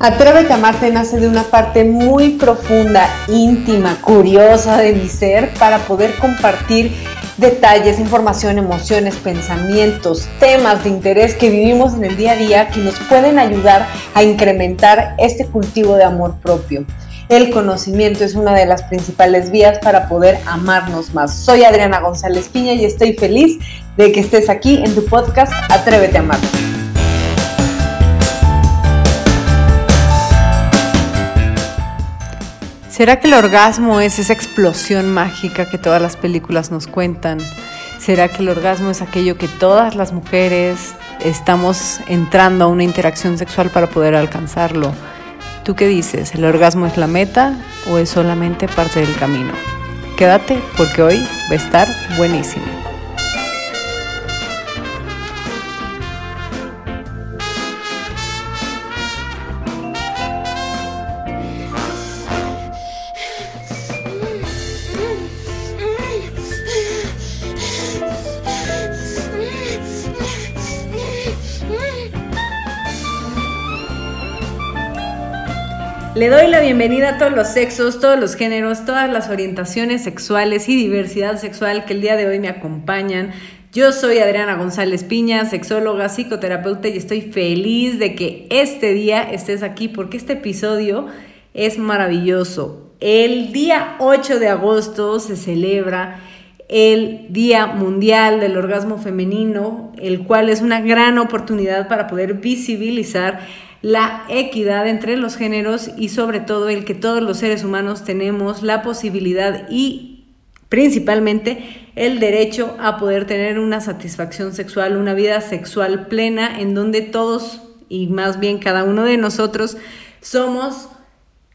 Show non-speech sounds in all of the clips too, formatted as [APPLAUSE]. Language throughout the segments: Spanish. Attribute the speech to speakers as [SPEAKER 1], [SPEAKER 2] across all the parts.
[SPEAKER 1] Atrévete a amarte nace de una parte muy profunda, íntima, curiosa de mi ser para poder compartir detalles, información, emociones, pensamientos, temas de interés que vivimos en el día a día que nos pueden ayudar a incrementar este cultivo de amor propio. El conocimiento es una de las principales vías para poder amarnos más. Soy Adriana González Piña y estoy feliz de que estés aquí en tu podcast Atrévete a amarte. ¿Será que el orgasmo es esa explosión mágica que todas las películas nos cuentan? ¿Será que el orgasmo es aquello que todas las mujeres estamos entrando a una interacción sexual para poder alcanzarlo? ¿Tú qué dices? ¿El orgasmo es la meta o es solamente parte del camino? Quédate porque hoy va a estar buenísimo. Le doy la bienvenida a todos los sexos, todos los géneros, todas las orientaciones sexuales y diversidad sexual que el día de hoy me acompañan. Yo soy Adriana González Piña, sexóloga, psicoterapeuta y estoy feliz de que este día estés aquí porque este episodio es maravilloso. El día 8 de agosto se celebra el Día Mundial del Orgasmo Femenino, el cual es una gran oportunidad para poder visibilizar la equidad entre los géneros y sobre todo el que todos los seres humanos tenemos la posibilidad y principalmente el derecho a poder tener una satisfacción sexual, una vida sexual plena en donde todos y más bien cada uno de nosotros somos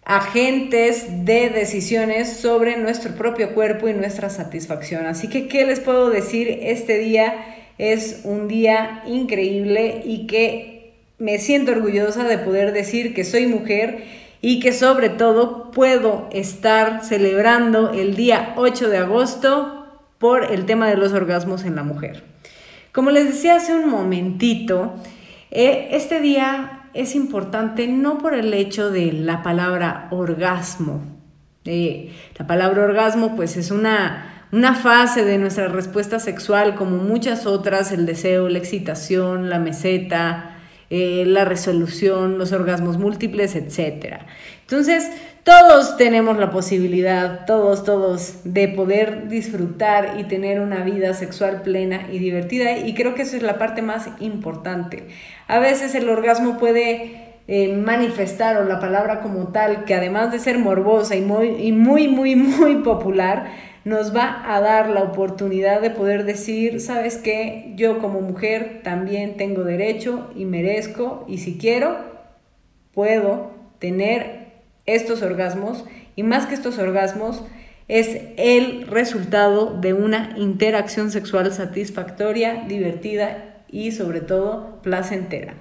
[SPEAKER 1] agentes de decisiones sobre nuestro propio cuerpo y nuestra satisfacción. Así que, ¿qué les puedo decir? Este día es un día increíble y que me siento orgullosa de poder decir que soy mujer y que sobre todo puedo estar celebrando el día 8 de agosto por el tema de los orgasmos en la mujer. Como les decía hace un momentito, eh, este día es importante no por el hecho de la palabra orgasmo. Eh, la palabra orgasmo pues es una, una fase de nuestra respuesta sexual como muchas otras, el deseo, la excitación, la meseta, eh, la resolución, los orgasmos múltiples, etc. Entonces, todos tenemos la posibilidad, todos, todos, de poder disfrutar y tener una vida sexual plena y divertida. Y creo que esa es la parte más importante. A veces el orgasmo puede eh, manifestar, o la palabra como tal, que además de ser morbosa y muy, y muy, muy, muy popular, nos va a dar la oportunidad de poder decir, sabes qué, yo como mujer también tengo derecho y merezco y si quiero, puedo tener estos orgasmos y más que estos orgasmos, es el resultado de una interacción sexual satisfactoria, divertida y sobre todo placentera.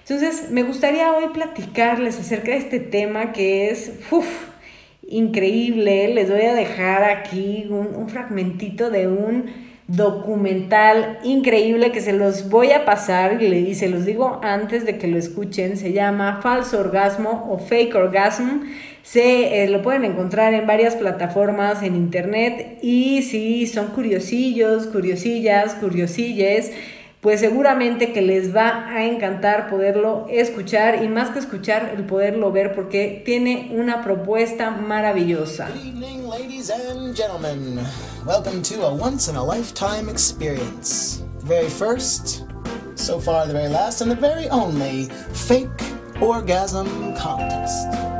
[SPEAKER 1] Entonces, me gustaría hoy platicarles acerca de este tema que es, uff, increíble. Les voy a dejar aquí un, fragmentito de un documental increíble que se los voy a pasar y se los digo antes de que lo escuchen. Se llama Falso Orgasmo o Fake Orgasm. Se, eh, lo pueden encontrar en varias plataformas en internet y si son curiosillos, curiosillas, curiosilles pues seguramente que les va a encantar poderlo escuchar y más que escuchar, el poderlo ver porque tiene una propuesta maravillosa. Good evening, ladies and gentlemen. Welcome to a once in a lifetime experience. The very first, so far the very last, and the very only fake orgasm contest.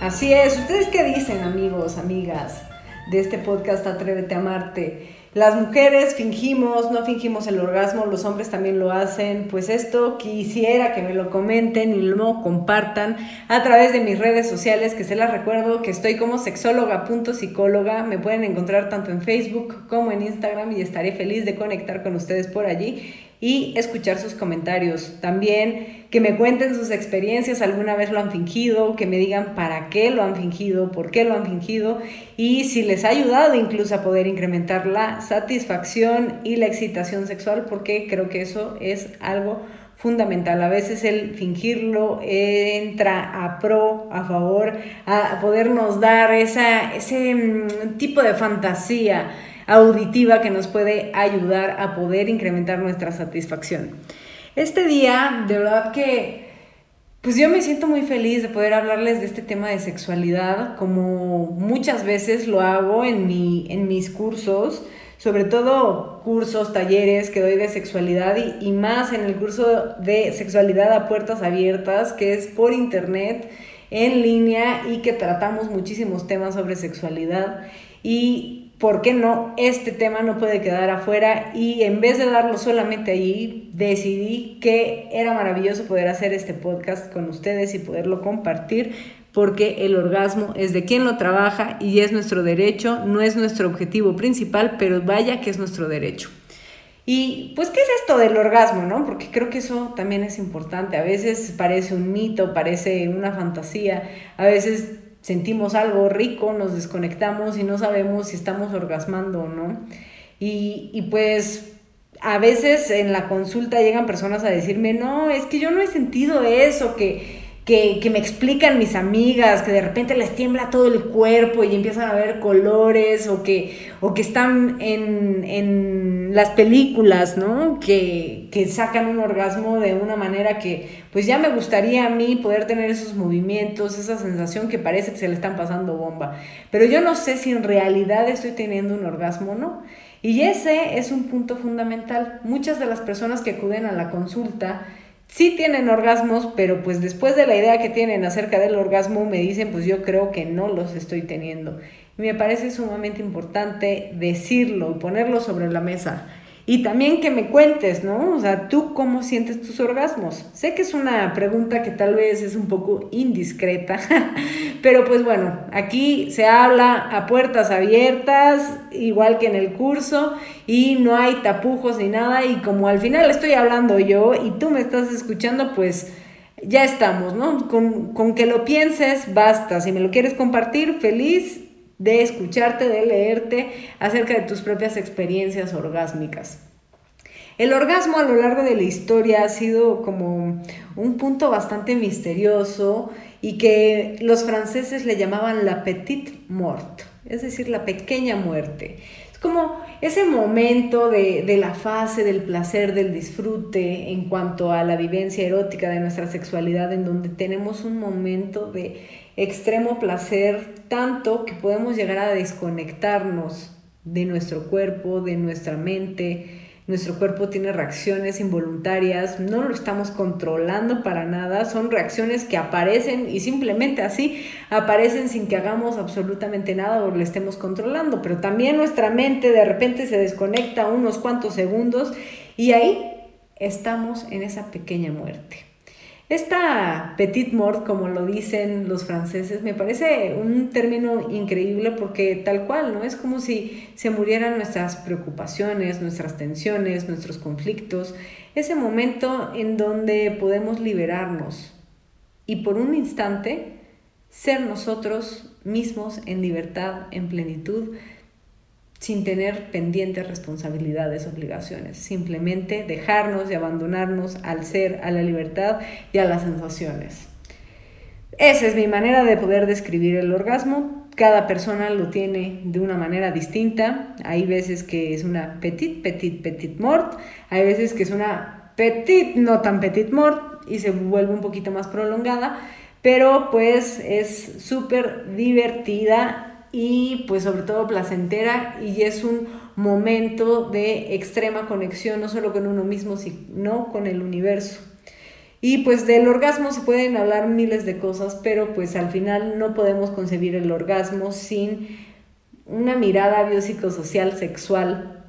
[SPEAKER 1] Así es. ¿Ustedes qué dicen, amigos, amigas, de este podcast Atrévete a amarte? Las mujeres fingimos, no fingimos el orgasmo, los hombres también lo hacen. Pues esto quisiera que me lo comenten y lo compartan a través de mis redes sociales, que se las recuerdo que estoy como sexóloga.psicóloga. Me pueden encontrar tanto en Facebook como en Instagram y estaré feliz de conectar con ustedes por allí y escuchar sus comentarios. También que me cuenten sus experiencias, alguna vez lo han fingido, que me digan para qué lo han fingido, por qué lo han fingido y si les ha ayudado incluso a poder incrementar la satisfacción y la excitación sexual, porque creo que eso es algo fundamental. A veces el fingirlo entra a pro, a favor, a podernos dar esa, ese mm, tipo de fantasía auditiva que nos puede ayudar a poder incrementar nuestra satisfacción. Este día, de verdad que, pues yo me siento muy feliz de poder hablarles de este tema de sexualidad, como muchas veces lo hago en, mi, en mis cursos, sobre todo cursos, talleres que doy de sexualidad y, más en el curso de sexualidad a puertas abiertas, que es por internet en línea y que tratamos muchísimos temas sobre sexualidad. Y ¿por qué no? Este tema no puede quedar afuera y en vez de darlo solamente allí, decidí que era maravilloso poder hacer este podcast con ustedes y poderlo compartir porque el orgasmo es de quien lo trabaja y es nuestro derecho, no es nuestro objetivo principal, pero vaya que es nuestro derecho. Y pues, ¿qué es esto del orgasmo, no? Porque creo que eso también es importante. A veces parece un mito, parece una fantasía, a veces sentimos algo rico, nos desconectamos y no sabemos si estamos orgasmando o no. Y, y pues a veces en la consulta llegan personas a decirme, no, es que yo no he sentido eso, que que, me explican mis amigas, que de repente les tiembla todo el cuerpo y empiezan a ver colores, o que, o que están en, las películas, ¿no? Que, que, sacan un orgasmo de una manera que, pues ya me gustaría a mí poder tener esos movimientos, esa sensación que parece que se le están pasando bomba. Pero yo no sé si en realidad estoy teniendo un orgasmo no. Y ese es un punto fundamental. Muchas de las personas que acuden a la consulta, sí tienen orgasmos, pero pues después de la idea que tienen acerca del orgasmo me dicen, pues yo creo que no los estoy teniendo. Y me parece sumamente importante decirlo y ponerlo sobre la mesa. Y también que me cuentes, ¿no? O sea, ¿tú cómo sientes tus orgasmos? Sé que es una pregunta que tal vez es un poco indiscreta, [LAUGHS] pero pues bueno, aquí se habla a puertas abiertas, igual que en el curso, y no hay tapujos ni nada, y como al final estoy hablando yo y tú me estás escuchando, pues ya estamos, ¿no? Con, con que lo pienses, basta. Si me lo quieres compartir, feliz de escucharte, de leerte acerca de tus propias experiencias orgásmicas. El orgasmo a lo largo de la historia ha sido como un punto bastante misterioso y que los franceses le llamaban la petite mort, es decir, la pequeña muerte. Es como ese momento de, de la fase del placer, del disfrute en cuanto a la vivencia erótica de nuestra sexualidad, en donde tenemos un momento de extremo placer, tanto que podemos llegar a desconectarnos de nuestro cuerpo, de nuestra mente. Nuestro cuerpo tiene reacciones involuntarias, no lo estamos controlando para nada, son reacciones que aparecen y simplemente así aparecen sin que hagamos absolutamente nada o lo estemos controlando, pero también nuestra mente de repente se desconecta unos cuantos segundos y ahí estamos en esa pequeña muerte. Esta petite mort, como lo dicen los franceses, me parece un término increíble porque tal cual, ¿no? Es como si se murieran nuestras preocupaciones, nuestras tensiones, nuestros conflictos, ese momento en donde podemos liberarnos y por un instante ser nosotros mismos en libertad, en plenitud, sin tener pendientes responsabilidades, obligaciones, simplemente dejarnos y abandonarnos al ser, a la libertad y a las sensaciones. Esa es mi manera de poder describir el orgasmo. Cada persona lo tiene de una manera distinta. Hay veces que es una petit, petit, petit mort. Hay veces que es una petit, no tan petit mort y se vuelve un poquito más prolongada. Pero pues es súper divertida y pues sobre todo placentera y es un momento de extrema conexión no solo con uno mismo sino con el universo. Y pues del orgasmo se pueden hablar miles de cosas, pero pues al final no podemos concebir el orgasmo sin una mirada biopsicosocial sexual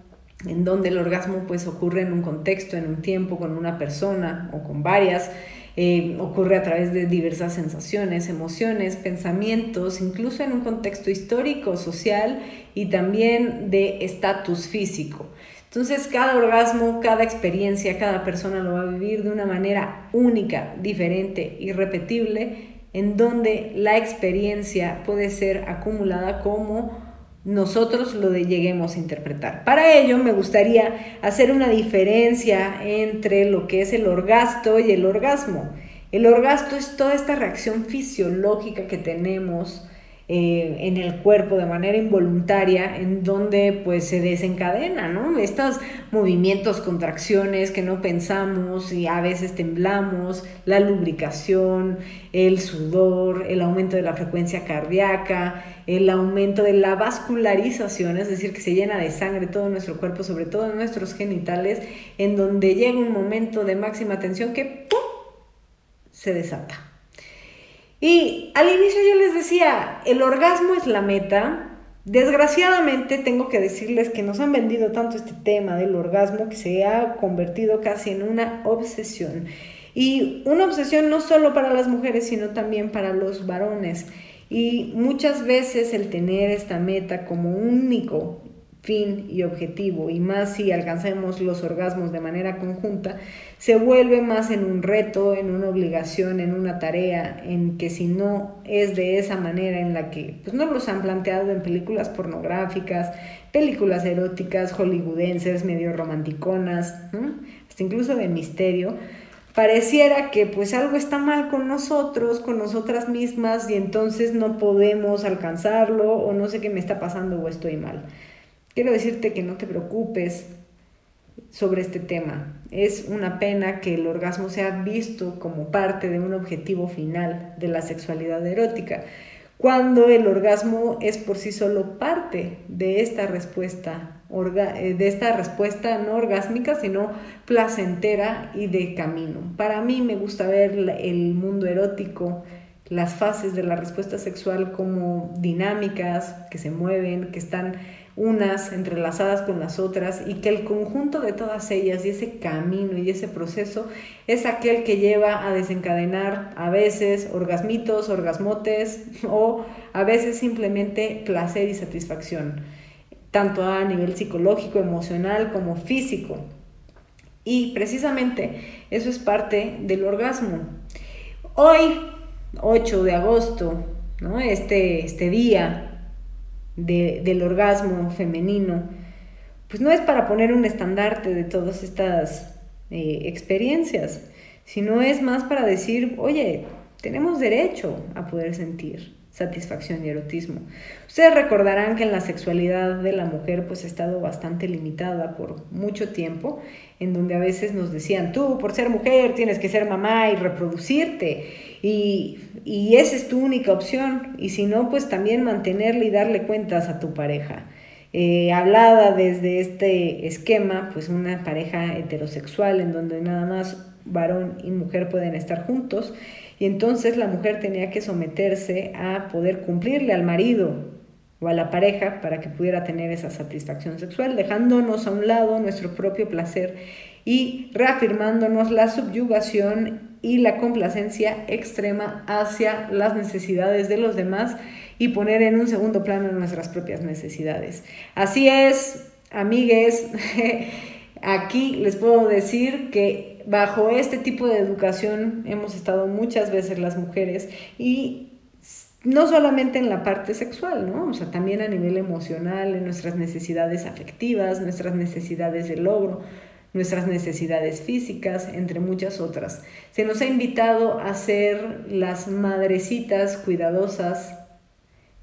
[SPEAKER 1] en donde el orgasmo pues ocurre en un contexto, en un tiempo, con una persona o con varias eh, ocurre a través de diversas sensaciones, emociones, pensamientos, incluso en un contexto histórico, social y también de estatus físico. Entonces cada orgasmo, cada experiencia, cada persona lo va a vivir de una manera única, diferente, irrepetible, en donde la experiencia puede ser acumulada como nosotros lo lleguemos a interpretar. Para ello me gustaría hacer una diferencia entre lo que es el orgasmo y el orgasmo. El orgasmo es toda esta reacción fisiológica que tenemos eh, en el cuerpo de manera involuntaria, en donde pues se desencadena, ¿no? Estos movimientos, contracciones que no pensamos y a veces temblamos, la lubricación, el sudor, el aumento de la frecuencia cardíaca, el aumento de la vascularización, es decir, que se llena de sangre todo nuestro cuerpo, sobre todo en nuestros genitales, en donde llega un momento de máxima tensión que ¡pum! se desata. Y al inicio yo les decía, el orgasmo es la meta. Desgraciadamente tengo que decirles que nos han vendido tanto este tema del orgasmo que se ha convertido casi en una obsesión. Y una obsesión no solo para las mujeres, sino también para los varones. Y muchas veces el tener esta meta como único fin y objetivo, y más si alcanzamos los orgasmos de manera conjunta, se vuelve más en un reto, en una obligación, en una tarea, en que si no es de esa manera en la que pues, nos los han planteado en películas pornográficas, películas eróticas, hollywoodenses, medio romanticonas, hasta incluso de misterio, pareciera que pues algo está mal con nosotros, con nosotras mismas, y entonces no podemos alcanzarlo, o no sé qué me está pasando o estoy mal. Quiero decirte que no te preocupes sobre este tema. Es una pena que el orgasmo sea visto como parte de un objetivo final de la sexualidad erótica, cuando el orgasmo es por sí solo parte de esta respuesta, eh, de esta respuesta no orgásmica, sino placentera y de camino. Para mí me gusta ver el mundo erótico, las fases de la respuesta sexual como dinámicas, que se mueven, que están unas entrelazadas con las otras y que el conjunto de todas ellas y ese camino y ese proceso es aquel que lleva a desencadenar a veces orgasmitos, orgasmotes [LAUGHS] o a veces simplemente placer y satisfacción, tanto a nivel psicológico, emocional como físico. Y precisamente eso es parte del orgasmo. Hoy, 8 de agosto, ¿no? este, este día del orgasmo femenino, pues no es para poner un estandarte de todas estas eh, experiencias, sino es más para decir, oye, tenemos derecho a poder sentir satisfacción y erotismo. Ustedes recordarán que en la sexualidad de la mujer pues ha estado bastante limitada por mucho tiempo, en donde a veces nos decían, tú por ser mujer tienes que ser mamá y reproducirte, y, y esa es tu única opción, y si no, pues también mantenerle y darle cuentas a tu pareja. Eh, hablada desde este esquema, pues una pareja heterosexual en donde nada más varón y mujer pueden estar juntos y entonces la mujer tenía que someterse a poder cumplirle al marido o a la pareja para que pudiera tener esa satisfacción sexual, dejándonos a un lado nuestro propio placer y reafirmándonos la subyugación y la complacencia extrema hacia las necesidades de los demás y poner en un segundo plano nuestras propias necesidades. Así es, amigues, [LAUGHS] aquí les puedo decir que bajo este tipo de educación hemos estado muchas veces las mujeres y no solamente en la parte sexual, ¿no? O sea, también a nivel emocional, en nuestras necesidades afectivas, nuestras necesidades de logro, nuestras necesidades físicas, entre muchas otras. Se nos ha invitado a ser las madrecitas cuidadosas,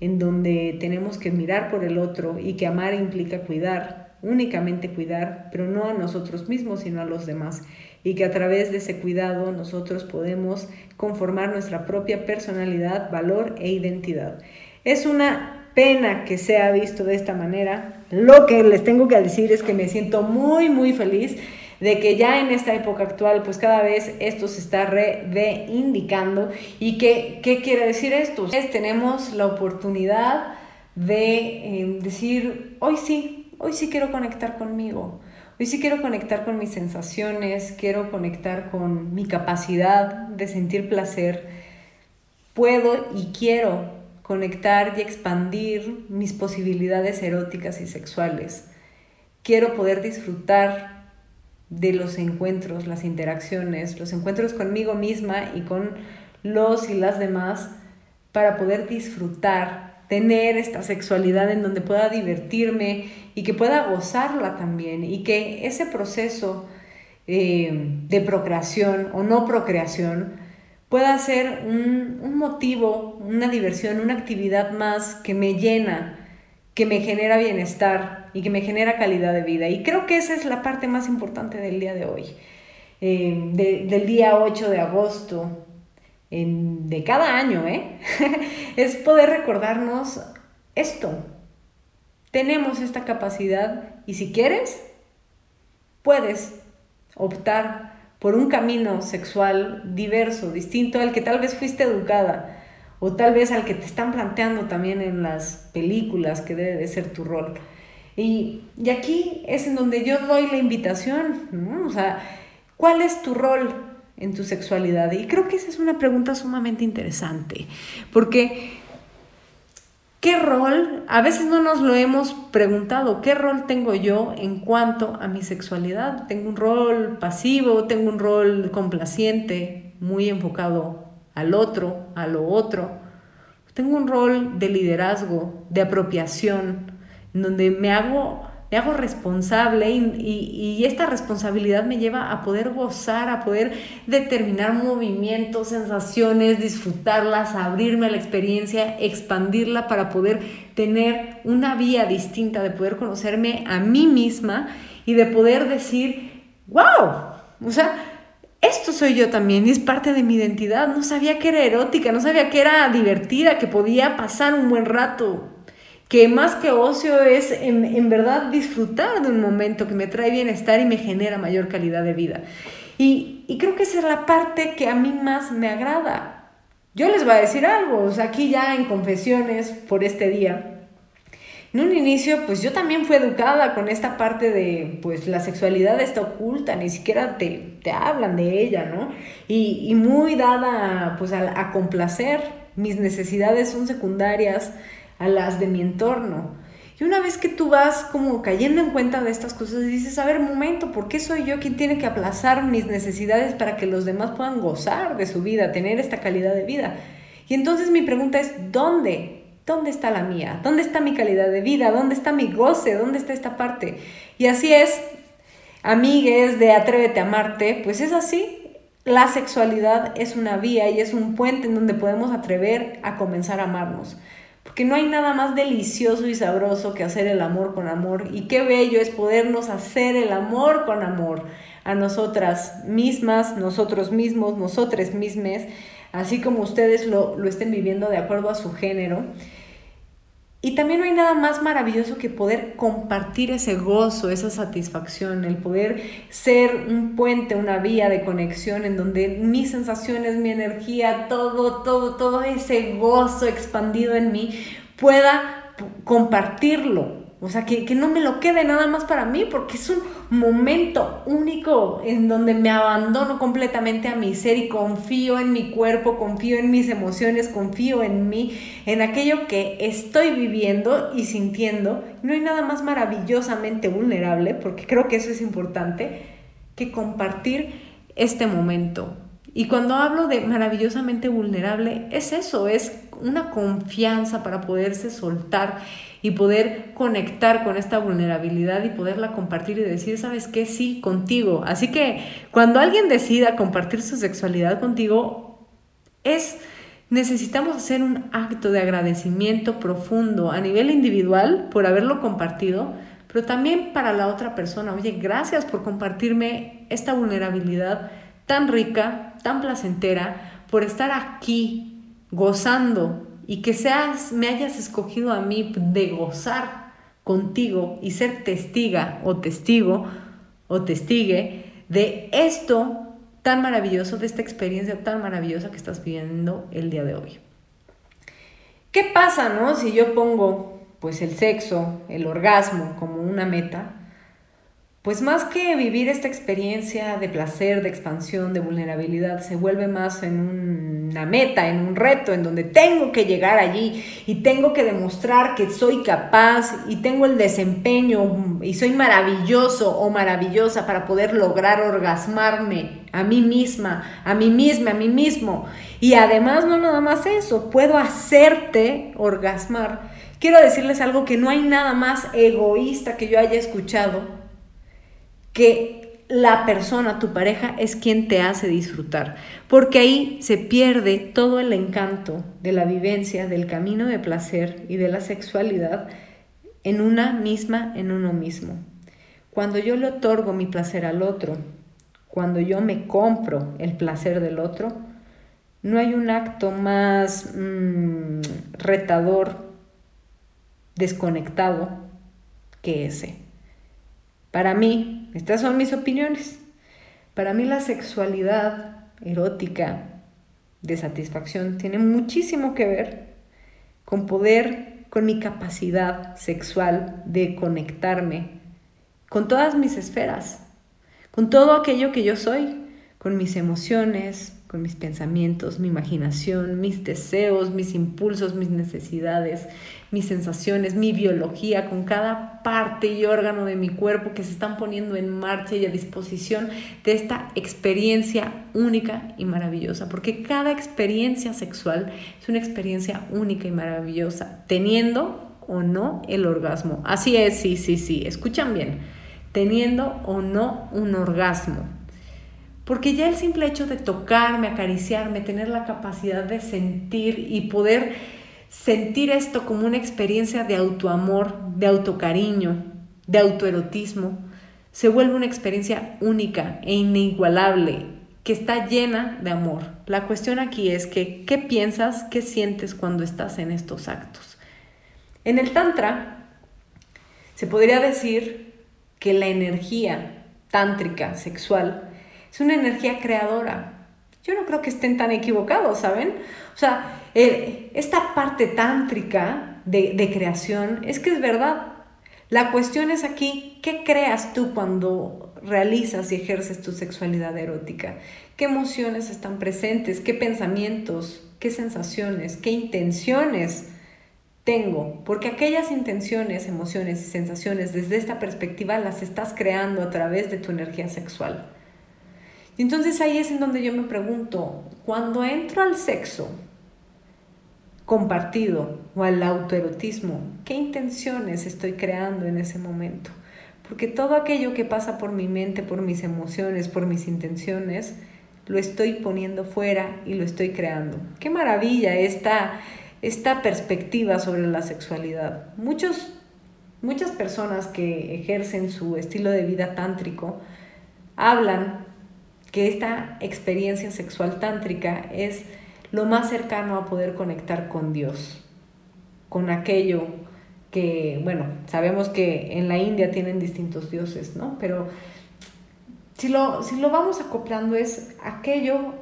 [SPEAKER 1] en donde tenemos que mirar por el otro y que amar implica cuidar, únicamente cuidar, pero no a nosotros mismos, sino a los demás y que a través de ese cuidado nosotros podemos conformar nuestra propia personalidad, valor e identidad. Es una pena que sea visto de esta manera. Lo que les tengo que decir es que me siento muy, muy feliz de que ya en esta época actual, pues cada vez esto se está reivindicando. ¿Y qué, qué quiere decir esto? Es, tenemos la oportunidad de eh, decir, hoy sí, hoy sí quiero conectar conmigo. Hoy sí quiero conectar con mis sensaciones, quiero conectar con mi capacidad de sentir placer. Puedo y quiero conectar y expandir mis posibilidades eróticas y sexuales. quiero poder disfrutar de los encuentros, las interacciones, los encuentros conmigo misma y con los y las demás para poder disfrutar, tener esta sexualidad en donde pueda divertirme y que pueda gozarla también y que ese proceso eh, de procreación o no procreación pueda ser un, un motivo, una diversión, una actividad más que me llena, que me genera bienestar y que me genera calidad de vida. Y creo que esa es la parte más importante del día de hoy, eh, del día 8 de agosto, de cada año, ¿eh? [LAUGHS] es poder recordarnos esto. Tenemos esta capacidad y si quieres, puedes optar por un camino sexual diverso, distinto al que tal vez fuiste educada o tal vez al que te están planteando también en las películas que debe de ser tu rol. Y, y aquí es en donde yo doy la invitación. O sea, ¿cuál es tu rol en tu sexualidad? Y creo que esa es una pregunta sumamente interesante, porque ¿qué rol? A veces no nos lo hemos preguntado, ¿qué rol tengo yo en cuanto a mi sexualidad? ¿Tengo un rol pasivo? ¿Tengo un rol complaciente, muy enfocado al otro, a lo otro. Tengo un rol de liderazgo, de apropiación, donde me hago, me hago responsable y, esta responsabilidad me lleva a poder gozar, a poder determinar movimientos, sensaciones, disfrutarlas, abrirme a la experiencia, expandirla para poder tener una vía distinta, de poder conocerme a mí misma y de poder decir, wow, o sea, esto soy yo también y es parte de mi identidad. No sabía que era erótica, no sabía que era divertida, que podía pasar un buen rato, que más que ocio es en, verdad disfrutar de un momento que me trae bienestar y me genera mayor calidad de vida. Y, y creo que esa es la parte que a mí más me agrada. Yo les voy a decir algo, o sea, aquí ya en confesiones por este día, en un inicio, pues yo también fui educada con esta parte de, pues la sexualidad está oculta, ni siquiera te, te hablan de ella, ¿no? Y, y muy dada, pues a, a complacer, mis necesidades son secundarias a las de mi entorno. Y una vez que tú vas como cayendo en cuenta de estas cosas, dices, a ver, momento, ¿por qué soy yo quien tiene que aplazar mis necesidades para que los demás puedan gozar de su vida, tener esta calidad de vida? Y entonces mi pregunta es, ¿dónde? ¿Dónde está la mía? ¿Dónde está mi calidad de vida? ¿Dónde está mi goce? ¿Dónde está esta parte? Y así es, amigues de Atrévete a amarte, pues es así. La sexualidad es una vía y es un puente en donde podemos atrever a comenzar a amarnos. Porque no hay nada más delicioso y sabroso que hacer el amor con amor. Y qué bello es podernos hacer el amor con amor a nosotras mismas, nosotros mismos, nosotras mismas, así como ustedes lo, lo estén viviendo de acuerdo a su género. Y también no hay nada más maravilloso que poder compartir ese gozo, esa satisfacción, el poder ser un puente, una vía de conexión en donde mis sensaciones, mi energía, todo, todo, todo ese gozo expandido en mí pueda compartirlo o sea, que, no me lo quede nada más para mí, porque es un momento único en donde me abandono completamente a mi ser y confío en mi cuerpo, confío en mis emociones, confío en mí, en aquello que estoy viviendo y sintiendo. No hay nada más maravillosamente vulnerable, porque creo que eso es importante, que compartir este momento. Y cuando hablo de maravillosamente vulnerable, es eso, es una confianza para poderse soltar y poder conectar con esta vulnerabilidad y poderla compartir y decir, ¿sabes qué? Sí, contigo. Así que cuando alguien decida compartir su sexualidad contigo, es necesitamos hacer un acto de agradecimiento profundo a nivel individual por haberlo compartido, pero también para la otra persona. Oye, gracias por compartirme esta vulnerabilidad tan rica, tan placentera, por estar aquí gozando y que seas, me hayas escogido a mí de gozar contigo y ser testiga o testigo o testigue de esto tan maravilloso, de esta experiencia tan maravillosa que estás viviendo el día de hoy. ¿Qué pasa, no? Si yo pongo pues el sexo, el orgasmo como una meta, pues más que vivir esta experiencia de placer, de expansión, de vulnerabilidad, se vuelve más en una meta, en un reto, en donde tengo que llegar allí y tengo que demostrar que soy capaz y tengo el desempeño y soy maravilloso o maravillosa para poder lograr orgasmarme a mí misma, a mí misma, a mí mismo. Y además no nada más eso, puedo hacerte orgasmar. Quiero decirles algo que no hay nada más egoísta que yo haya escuchado que la persona, tu pareja, es quien te hace disfrutar. Porque ahí se pierde todo el encanto de la vivencia, del camino de placer y de la sexualidad en una misma, en uno mismo. Cuando yo le otorgo mi placer al otro, cuando yo me compro el placer del otro, no hay un acto más mm, retador, desconectado que ese. Para mí, estas son mis opiniones. Para mí la sexualidad erótica de satisfacción tiene muchísimo que ver con poder, con mi capacidad sexual de conectarme con todas mis esferas, con todo aquello que yo soy, con mis emociones, con mis pensamientos, mi imaginación, mis deseos, mis impulsos, mis necesidades, mis sensaciones, mi biología, con cada parte y órgano de mi cuerpo que se están poniendo en marcha y a disposición de esta experiencia única y maravillosa, porque cada experiencia sexual es una experiencia única y maravillosa, teniendo o no el orgasmo. Así es, sí, sí, sí, escuchan bien, teniendo o no un orgasmo. Porque ya el simple hecho de tocarme, acariciarme, tener la capacidad de sentir y poder sentir esto como una experiencia de autoamor, de autocariño, de autoerotismo, se vuelve una experiencia única e inigualable, que está llena de amor. La cuestión aquí es que, ¿qué piensas, qué sientes cuando estás en estos actos? En el Tantra se podría decir que la energía tántrica sexual es una energía creadora. Yo no creo que estén tan equivocados, ¿saben? O sea, esta parte tántrica de, de creación es que es verdad. La cuestión es aquí, ¿qué creas tú cuando realizas y ejerces tu sexualidad erótica? ¿Qué emociones están presentes? ¿Qué pensamientos? ¿Qué sensaciones? ¿Qué intenciones tengo? Porque aquellas intenciones, emociones y sensaciones desde esta perspectiva las estás creando a través de tu energía sexual. Entonces ahí es en donde yo me pregunto, cuando entro al sexo compartido o al autoerotismo, ¿qué intenciones estoy creando en ese momento? Porque todo aquello que pasa por mi mente, por mis emociones, por mis intenciones, lo estoy poniendo fuera y lo estoy creando. Qué maravilla esta, esta perspectiva sobre la sexualidad. Muchos, muchas personas que ejercen su estilo de vida tántrico hablan que esta experiencia sexual tántrica es lo más cercano a poder conectar con Dios, con aquello que, bueno, sabemos que en la India tienen distintos dioses, ¿no? Pero si lo, si lo vamos acoplando es aquello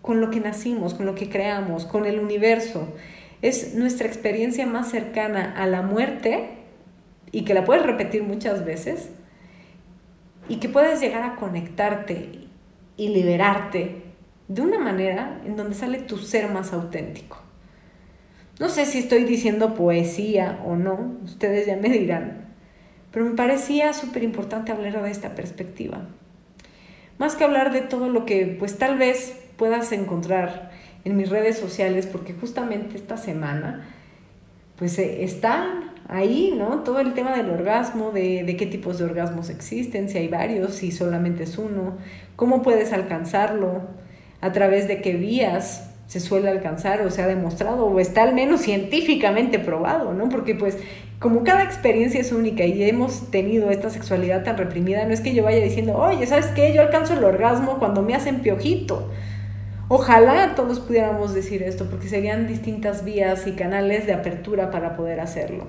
[SPEAKER 1] con lo que nacimos, con lo que creamos, con el universo. Es nuestra experiencia más cercana a la muerte y que la puedes repetir muchas veces y que puedes llegar a conectarte y liberarte de una manera en donde sale tu ser más auténtico. No sé si estoy diciendo poesía o no, ustedes ya me dirán, pero me parecía súper importante hablar de esta perspectiva. Más que hablar de todo lo que pues tal vez puedas encontrar en mis redes sociales, porque justamente esta semana pues eh, están ahí, ¿no? Todo el tema del orgasmo, de, de, qué tipos de orgasmos existen, si hay varios, si solamente es uno, cómo puedes alcanzarlo, a través de qué vías se suele alcanzar o se ha demostrado o está al menos científicamente probado, ¿no? Porque pues como cada experiencia es única y hemos tenido esta sexualidad tan reprimida, no es que yo vaya diciendo, oye, ¿sabes qué? Yo alcanzo el orgasmo cuando me hacen piojito. Ojalá todos pudiéramos decir esto, porque serían distintas vías y canales de apertura para poder hacerlo.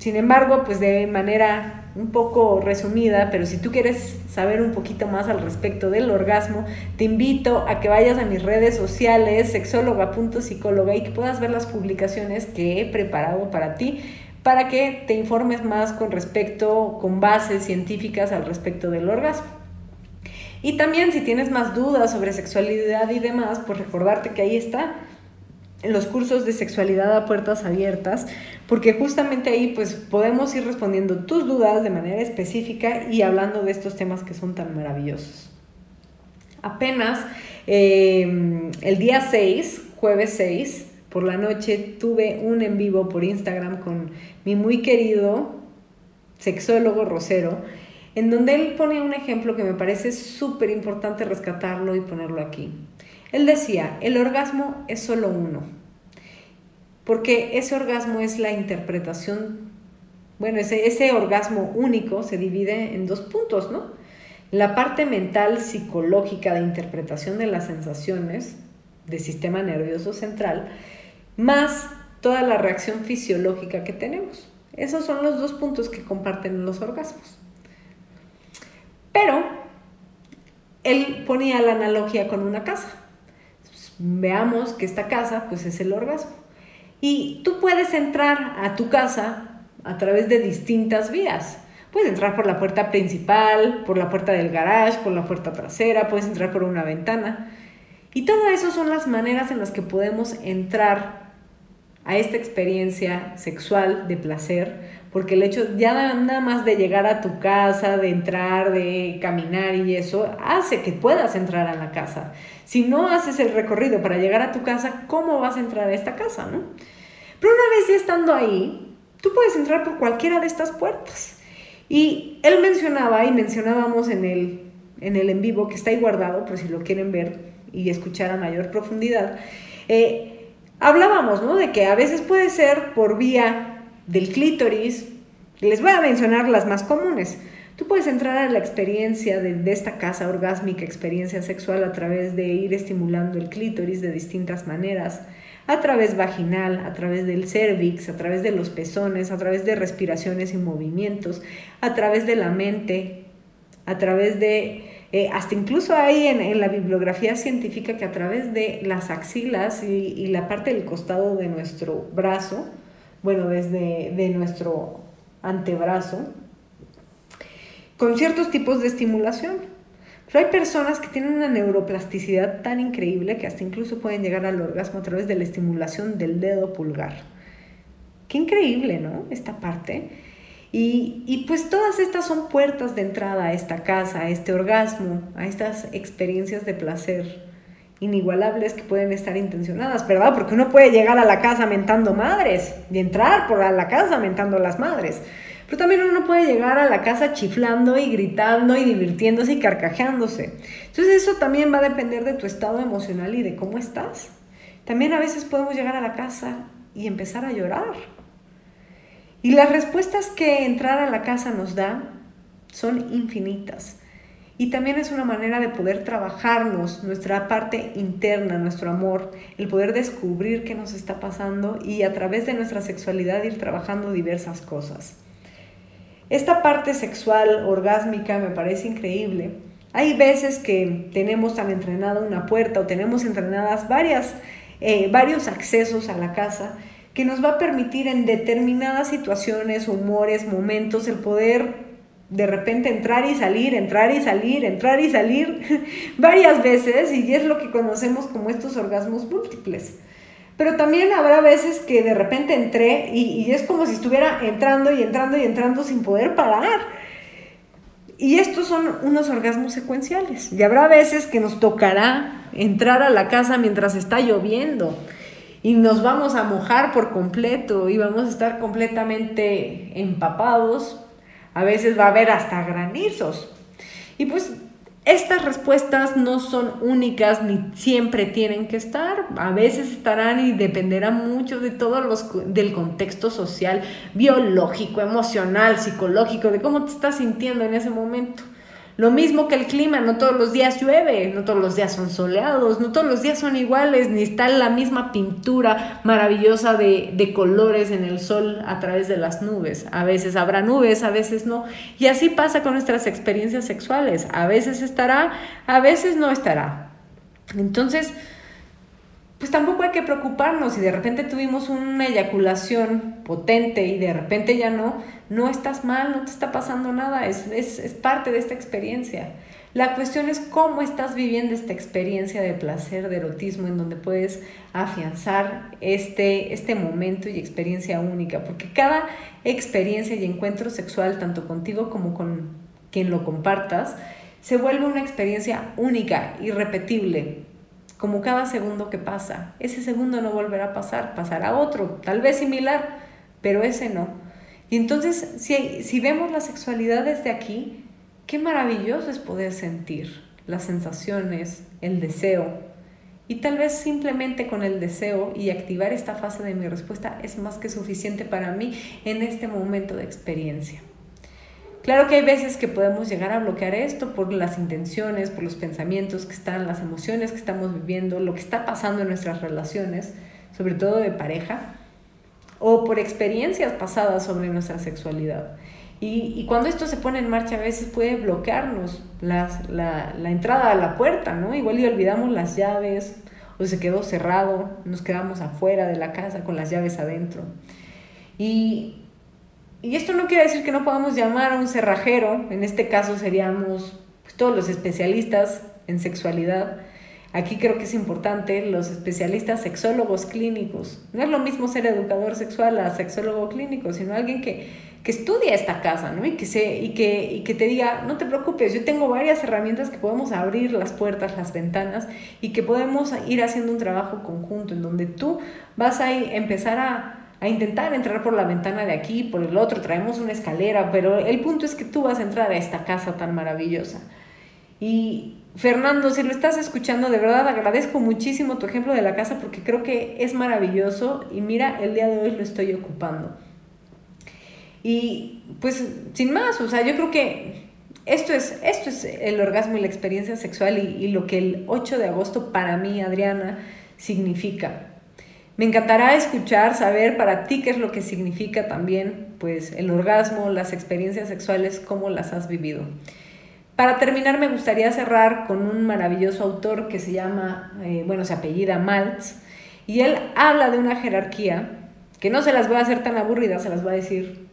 [SPEAKER 1] Sin embargo, pues de manera un poco resumida, pero si tú quieres saber un poquito más al respecto del orgasmo, te invito a que vayas a mis redes sociales, sexóloga.psicóloga, y que puedas ver las publicaciones que he preparado para ti para que te informes más con respecto, con bases científicas al respecto del orgasmo. Y también si tienes más dudas sobre sexualidad y demás, pues recordarte que ahí está los cursos de sexualidad a puertas abiertas, porque justamente ahí pues podemos ir respondiendo tus dudas de manera específica y hablando de estos temas que son tan maravillosos. Apenas eh, el día 6, jueves 6, por la noche, tuve un en vivo por Instagram con mi muy querido sexólogo Rosero, en donde él pone un ejemplo que me parece súper importante rescatarlo y ponerlo aquí. Él decía, el orgasmo es solo uno, porque ese orgasmo es la interpretación, bueno, ese, ese orgasmo único se divide en dos puntos, ¿no? La parte mental psicológica de interpretación de las sensaciones del sistema nervioso central, más toda la reacción fisiológica que tenemos. Esos son los dos puntos que comparten los orgasmos. Pero él ponía la analogía con una casa. Veamos que esta casa pues es el orgasmo. Y tú puedes entrar a tu casa a través de distintas vías. Puedes entrar por la puerta principal, por la puerta del garage, por la puerta trasera, puedes entrar por una ventana. Y todo eso son las maneras en las que podemos entrar a esta experiencia sexual de placer porque el hecho ya nada más de llegar a tu casa, de entrar, de caminar y eso, hace que puedas entrar a la casa. Si no haces el recorrido para llegar a tu casa, ¿cómo vas a entrar a esta casa? ¿no? Pero una vez ya estando ahí, tú puedes entrar por cualquiera de estas puertas. Y él mencionaba, y mencionábamos en el en, el en vivo, que está ahí guardado, por si lo quieren ver y escuchar a mayor profundidad, eh, hablábamos ¿no? de que a veces puede ser por vía del clítoris. Les voy a mencionar las más comunes. Tú puedes entrar a la experiencia de, esta casa orgásmica, experiencia sexual, a través de ir estimulando el clítoris de distintas maneras, a través vaginal, a través del cervix, a través de los pezones, a través de respiraciones y movimientos, a través de la mente, a través de, eh, hasta incluso hay en, la bibliografía científica que a través de las axilas y la parte del costado de nuestro brazo, bueno, desde de nuestro antebrazo, con ciertos tipos de estimulación. Pero hay personas que tienen una neuroplasticidad tan increíble que hasta incluso pueden llegar al orgasmo a través de la estimulación del dedo pulgar. Qué increíble, ¿no? Esta parte. Y, y, pues todas estas son puertas de entrada a esta casa, a este orgasmo, a estas experiencias de placer inigualables que pueden estar intencionadas, ¿verdad? Porque uno puede llegar a la casa mentando madres y entrar por la casa mentando las madres. Pero también uno puede llegar a la casa chiflando y gritando y divirtiéndose y carcajeándose. Entonces eso también va a depender de tu estado emocional y de cómo estás. También a veces podemos llegar a la casa y empezar a llorar. Y las respuestas que entrar a la casa nos da son infinitas. Y también es una manera de poder trabajarnos, nuestra parte interna, nuestro amor, el poder descubrir qué nos está pasando y a través de nuestra sexualidad ir trabajando diversas cosas. Esta parte sexual, orgásmica, me parece increíble. Hay veces que tenemos tan entrenada una puerta o tenemos entrenadas varias, eh, varios accesos a la casa que nos va a permitir en determinadas situaciones, humores, momentos, el poder de repente entrar y salir, entrar y salir, entrar y salir [LAUGHS] varias veces y es lo que conocemos como estos orgasmos múltiples. Pero también habrá veces que de repente entré y, es como si estuviera entrando y entrando y entrando sin poder parar. Y estos son unos orgasmos secuenciales. Y habrá veces que nos tocará entrar a la casa mientras está lloviendo y nos vamos a mojar por completo y vamos a estar completamente empapados a veces va a haber hasta granizos. Y pues estas respuestas no son únicas ni siempre tienen que estar. A veces estarán y dependerán mucho de todo los, del contexto social, biológico, emocional, psicológico, de cómo te estás sintiendo en ese momento. Lo mismo que el clima, no todos los días llueve, no todos los días son soleados, no todos los días son iguales, ni está la misma pintura maravillosa de, de, colores en el sol a través de las nubes. A veces habrá nubes, a veces no. Y así pasa con nuestras experiencias sexuales. A veces estará, a veces no estará. Entonces, pues tampoco hay que preocuparnos. Si de repente tuvimos una eyaculación potente y de repente ya no, no estás mal, no te está pasando nada, es, es parte de esta experiencia. La cuestión es cómo estás viviendo esta experiencia de placer, de erotismo, en donde puedes afianzar este, este momento y experiencia única, porque cada experiencia y encuentro sexual, tanto contigo como con quien lo compartas, se vuelve una experiencia única, irrepetible, como cada segundo que pasa. Ese segundo no volverá a pasar, pasará otro, tal vez similar, pero ese no. Y entonces, si, si vemos la sexualidad desde aquí, Qué maravilloso es poder sentir las sensaciones, el deseo. Y tal vez simplemente con el deseo y activar esta fase de mi respuesta es más que suficiente para mí en este momento de experiencia. Claro que hay veces que podemos llegar a bloquear esto por las intenciones, por los pensamientos que están, las emociones que estamos viviendo, lo que está pasando en nuestras relaciones, sobre todo de pareja, o por experiencias pasadas sobre nuestra sexualidad. Y, cuando esto se pone en marcha a veces puede bloquearnos la, la, entrada a la puerta, ¿no? Igual y olvidamos las llaves o se quedó cerrado, nos quedamos afuera de la casa con las llaves adentro. Y, y esto no quiere decir que no podamos llamar a un cerrajero, en este caso seríamos pues, todos los especialistas en sexualidad. Aquí creo que es importante los especialistas sexólogos clínicos. No es lo mismo ser educador sexual a sexólogo clínico, sino alguien que que estudia esta casa, ¿no? Y que, se, y, que, y que te diga, no te preocupes, yo tengo varias herramientas que podemos abrir las puertas, las ventanas y que podemos ir haciendo un trabajo conjunto en donde tú vas a empezar a, a intentar entrar por la ventana de aquí, por el otro, traemos una escalera, pero el punto es que tú vas a entrar a esta casa tan maravillosa. Y Fernando, si lo estás escuchando, de verdad agradezco muchísimo tu ejemplo de la casa porque creo que es maravilloso y mira, el día de hoy lo estoy ocupando. Y pues sin más, o sea, yo creo que esto es, esto es el orgasmo y la experiencia sexual y, lo que el 8 de agosto para mí, Adriana, significa. Me encantará escuchar, saber para ti qué es lo que significa también pues el orgasmo, las experiencias sexuales, cómo las has vivido. Para terminar me gustaría cerrar con un maravilloso autor que se llama, eh, bueno, se apellida Maltz, y él habla de una jerarquía que no se las voy a hacer tan aburridas, se las voy a decir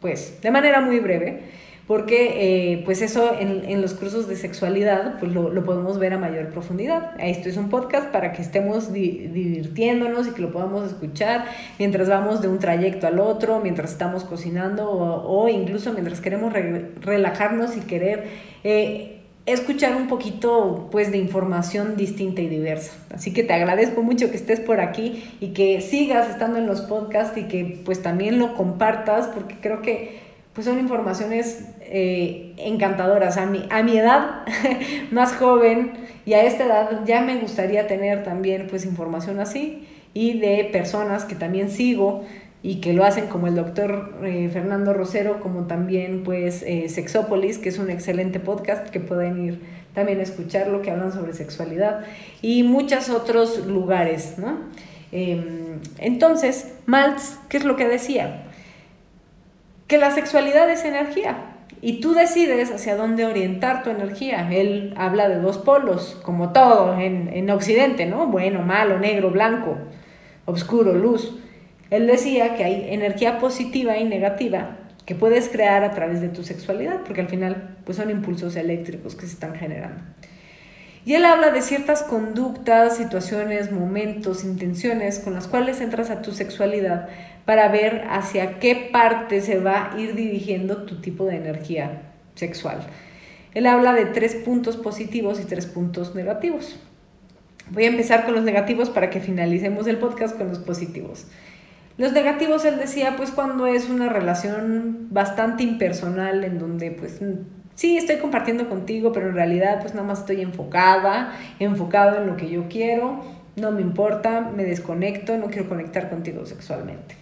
[SPEAKER 1] pues de manera muy breve, porque eh, pues eso en, los cursos de sexualidad pues lo, podemos ver a mayor profundidad. Esto es un podcast para que estemos divirtiéndonos y que lo podamos escuchar mientras vamos de un trayecto al otro, mientras estamos cocinando o, incluso mientras queremos relajarnos y querer... Eh, escuchar un poquito pues de información distinta y diversa. Así que te agradezco mucho que estés por aquí y que sigas estando en los podcasts y que pues también lo compartas porque creo que pues son informaciones eh, encantadoras. A mi, a mi edad [LAUGHS] más joven y a esta edad ya me gustaría tener también pues información así y de personas que también sigo y que lo hacen como el doctor eh, Fernando Rosero, como también pues eh, Sexópolis, que es un excelente podcast que pueden ir también a escucharlo, que hablan sobre sexualidad, y muchos otros lugares, ¿no? Em, entonces, Maltz, ¿qué es lo que decía? Que la sexualidad es energía, y tú decides hacia dónde orientar tu energía. Él habla de dos polos, como todo en, en Occidente, ¿no? Bueno, malo, negro, blanco, oscuro, luz. Él decía que hay energía positiva y negativa que puedes crear a través de tu sexualidad, porque al final pues son impulsos eléctricos que se están generando. Y él habla de ciertas conductas, situaciones, momentos, intenciones con las cuales entras a tu sexualidad para ver hacia qué parte se va a ir dirigiendo tu tipo de energía sexual. Él habla de tres puntos positivos y tres puntos negativos. Voy a empezar con los negativos para que finalicemos el podcast con los positivos. Los negativos, él decía, pues cuando es una relación bastante impersonal en donde pues sí estoy compartiendo contigo, pero en realidad pues nada más estoy enfocada, enfocado en lo que yo quiero, no me importa, me desconecto, no quiero conectar contigo sexualmente.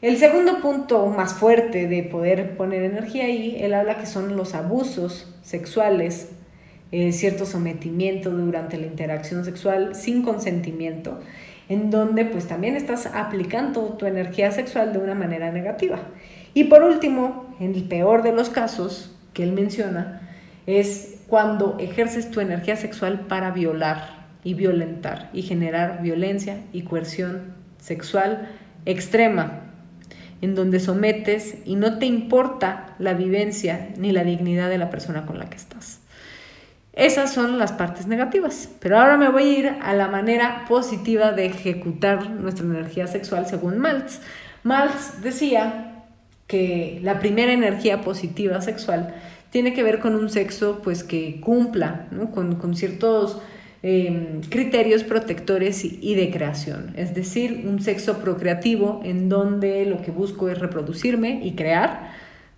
[SPEAKER 1] El segundo punto más fuerte de poder poner energía ahí, él habla que son los abusos sexuales, eh, cierto sometimiento durante la interacción sexual sin consentimiento en donde pues también estás aplicando tu energía sexual de una manera negativa. Y por último, en el peor de los casos que él menciona, es cuando ejerces tu energía sexual para violar y violentar y generar violencia y coerción sexual extrema, en donde sometes y no te importa la vivencia ni la dignidad de la persona con la que estás. Esas son las partes negativas. Pero ahora me voy a ir a la manera positiva de ejecutar nuestra energía sexual según Maltz. Maltz decía que la primera energía positiva sexual tiene que ver con un sexo pues que cumpla con, con ciertos Em, criterios protectores y, de creación, es decir, un sexo procreativo en donde lo que busco es reproducirme y crear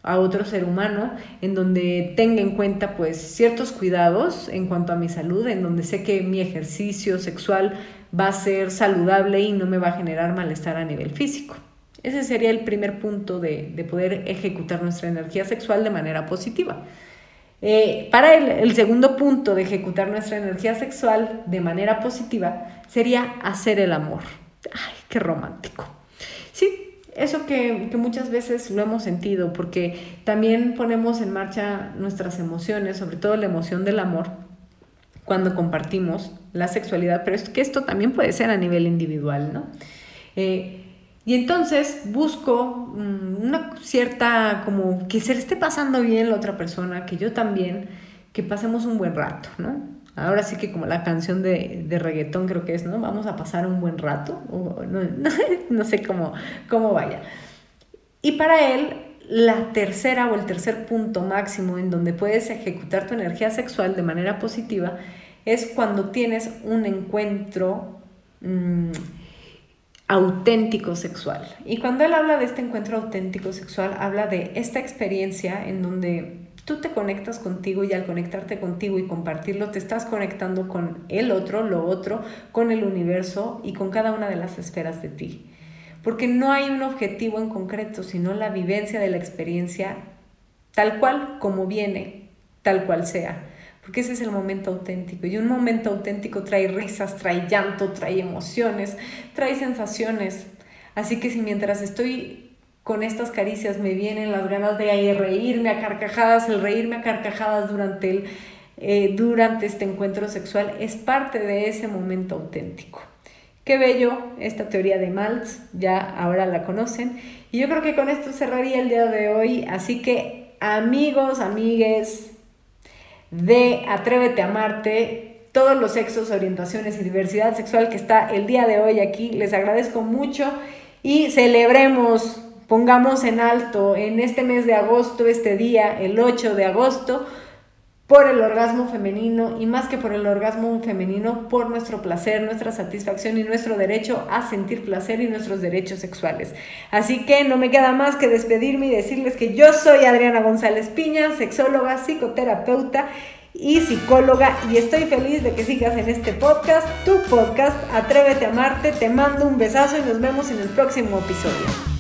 [SPEAKER 1] a otro ser humano, en donde tenga en cuenta pues ciertos cuidados en cuanto a mi salud, en donde sé que mi ejercicio sexual va a ser saludable y no me va a generar malestar a nivel físico. Ese sería el primer punto de, de poder ejecutar nuestra energía sexual de manera positiva. Eh, para el, el segundo punto de ejecutar nuestra energía sexual de manera positiva sería hacer el amor. Ay, qué romántico. Sí, eso que, que, muchas veces lo hemos sentido, porque también ponemos en marcha nuestras emociones, sobre todo la emoción del amor, cuando compartimos la sexualidad, pero es que esto también puede ser a nivel individual, ¿no? Eh, y entonces busco mm, una cierta, como que se le esté pasando bien la otra persona, que yo también, que pasemos un buen rato, ¿no? Ahora sí que como la canción de, de reggaetón creo que es, ¿no? Vamos a pasar un buen rato, o no, [LAUGHS] no, sé cómo, cómo vaya. Y para él, la tercera o el tercer punto máximo en donde puedes ejecutar tu energía sexual de manera positiva es cuando tienes un encuentro mmm, auténtico sexual. Y cuando él habla de este encuentro auténtico sexual, habla de esta experiencia en donde tú te conectas contigo y al conectarte contigo y compartirlo, te estás conectando con el otro, lo otro, con el universo y con cada una de las esferas de ti. Porque no hay un objetivo en concreto, sino la vivencia de la experiencia tal cual como viene, tal cual sea porque ese es el momento auténtico. Y un momento auténtico trae risas, trae llanto, trae emociones, trae sensaciones. Así que si mientras estoy con estas caricias me vienen las ganas de reírme a carcajadas, el reírme a carcajadas durante, el, eh, durante este encuentro sexual es parte de ese momento auténtico. Qué bello esta teoría de Maltz, ya ahora la conocen. Y yo creo que con esto cerraría el día de hoy. Así que amigos, amigues, de Atrévete a Amarte, todos los sexos, orientaciones y diversidad sexual que está el día de hoy aquí. Les agradezco mucho y celebremos, pongamos en alto en este mes de agosto, este día, el 8 de agosto, por el orgasmo femenino y más que por el orgasmo femenino, por nuestro placer, nuestra satisfacción y nuestro derecho a sentir placer y nuestros derechos sexuales. Así que no me queda más que despedirme y decirles que yo soy Adriana González Piña, sexóloga, psicoterapeuta y psicóloga y estoy feliz de que sigas en este podcast, tu podcast, Atrévete a amarte, te mando un besazo y nos vemos en el próximo episodio.